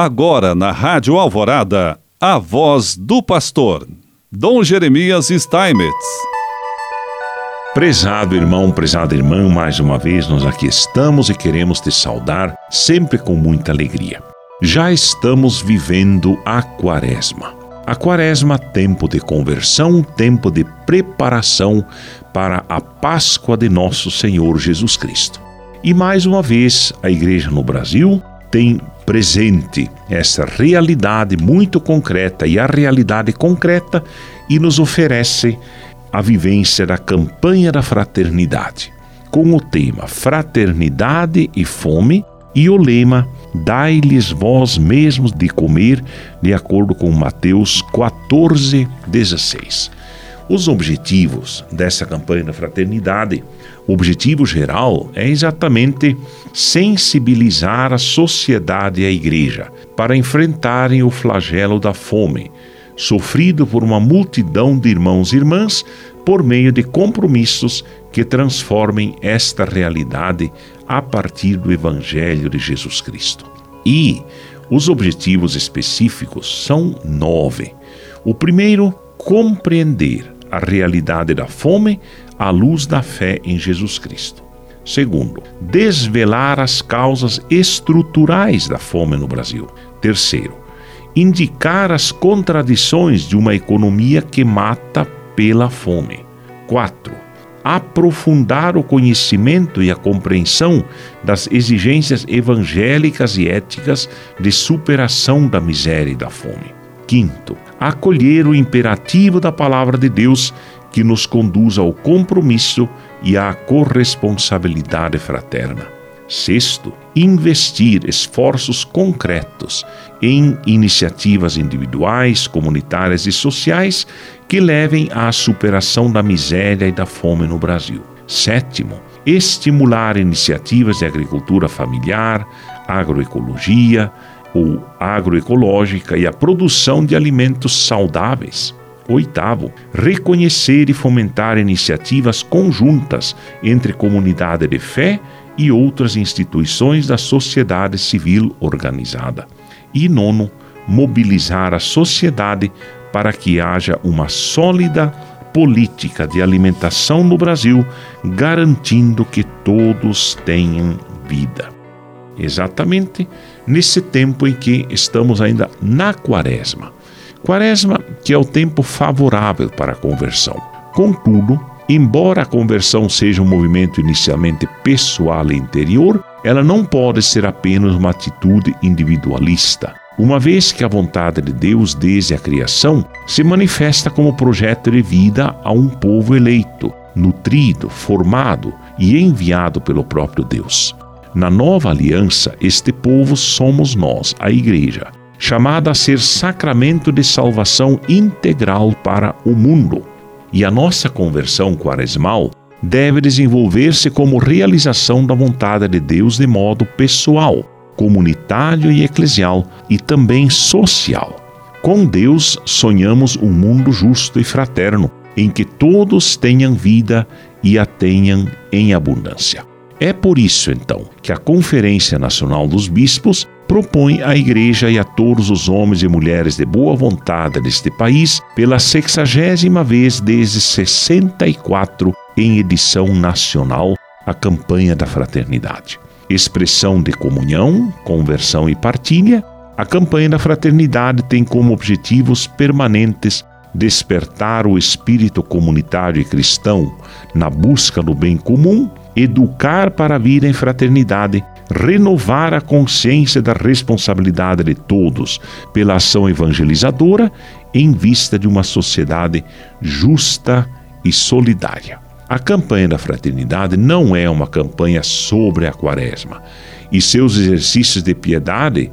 Agora na Rádio Alvorada, a voz do pastor, Dom Jeremias Steinmetz. Prezado irmão, prezada irmã, mais uma vez nós aqui estamos e queremos te saudar sempre com muita alegria. Já estamos vivendo a Quaresma. A Quaresma, tempo de conversão, tempo de preparação para a Páscoa de nosso Senhor Jesus Cristo. E mais uma vez, a igreja no Brasil tem presente essa realidade muito concreta e a realidade concreta e nos oferece a vivência da campanha da fraternidade, com o tema Fraternidade e Fome e o lema Dai-lhes vós mesmos de comer, de acordo com Mateus 14, 16. Os objetivos dessa campanha da fraternidade, o objetivo geral é exatamente sensibilizar a sociedade e a igreja para enfrentarem o flagelo da fome, sofrido por uma multidão de irmãos e irmãs por meio de compromissos que transformem esta realidade a partir do Evangelho de Jesus Cristo. E os objetivos específicos são nove. O primeiro, compreender a realidade da fome à luz da fé em Jesus Cristo. Segundo, desvelar as causas estruturais da fome no Brasil. Terceiro, indicar as contradições de uma economia que mata pela fome. Quatro, aprofundar o conhecimento e a compreensão das exigências evangélicas e éticas de superação da miséria e da fome. Quinto, acolher o imperativo da palavra de Deus que nos conduz ao compromisso e à corresponsabilidade fraterna. Sexto, investir esforços concretos em iniciativas individuais, comunitárias e sociais que levem à superação da miséria e da fome no Brasil. Sétimo, estimular iniciativas de agricultura familiar, agroecologia, ou agroecológica e a produção de alimentos saudáveis. Oitavo, reconhecer e fomentar iniciativas conjuntas entre comunidade de fé e outras instituições da sociedade civil organizada. E nono, mobilizar a sociedade para que haja uma sólida política de alimentação no Brasil, garantindo que todos tenham vida exatamente nesse tempo em que estamos ainda na Quaresma. Quaresma, que é o tempo favorável para a conversão. Contudo, embora a conversão seja um movimento inicialmente pessoal e interior, ela não pode ser apenas uma atitude individualista, uma vez que a vontade de Deus desde a criação se manifesta como projeto de vida a um povo eleito, nutrido, formado e enviado pelo próprio Deus. Na nova aliança, este povo somos nós, a Igreja, chamada a ser sacramento de salvação integral para o mundo. E a nossa conversão quaresmal deve desenvolver-se como realização da vontade de Deus de modo pessoal, comunitário e eclesial, e também social. Com Deus sonhamos um mundo justo e fraterno, em que todos tenham vida e a tenham em abundância. É por isso, então, que a Conferência Nacional dos Bispos propõe à Igreja e a todos os homens e mulheres de boa vontade deste país, pela sexagésima vez desde 64, em edição nacional, a campanha da fraternidade. Expressão de comunhão, conversão e partilha, a campanha da fraternidade tem como objetivos permanentes despertar o espírito comunitário e cristão na busca do bem comum educar para a vida em fraternidade, renovar a consciência da responsabilidade de todos pela ação evangelizadora em vista de uma sociedade justa e solidária. A campanha da fraternidade não é uma campanha sobre a quaresma e seus exercícios de piedade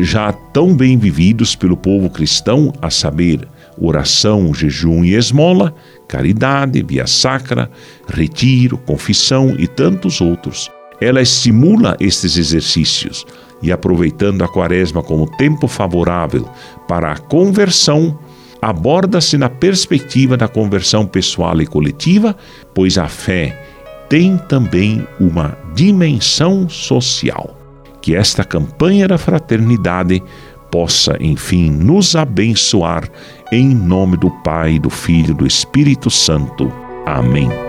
já tão bem vividos pelo povo cristão, a saber, oração, jejum e esmola, caridade, via sacra, retiro, confissão e tantos outros. Ela estimula estes exercícios e, aproveitando a quaresma como tempo favorável para a conversão, aborda-se na perspectiva da conversão pessoal e coletiva, pois a fé tem também uma dimensão social Que esta campanha da fraternidade possa, enfim, nos abençoar em nome do Pai, do Filho e do Espírito Santo. Amém.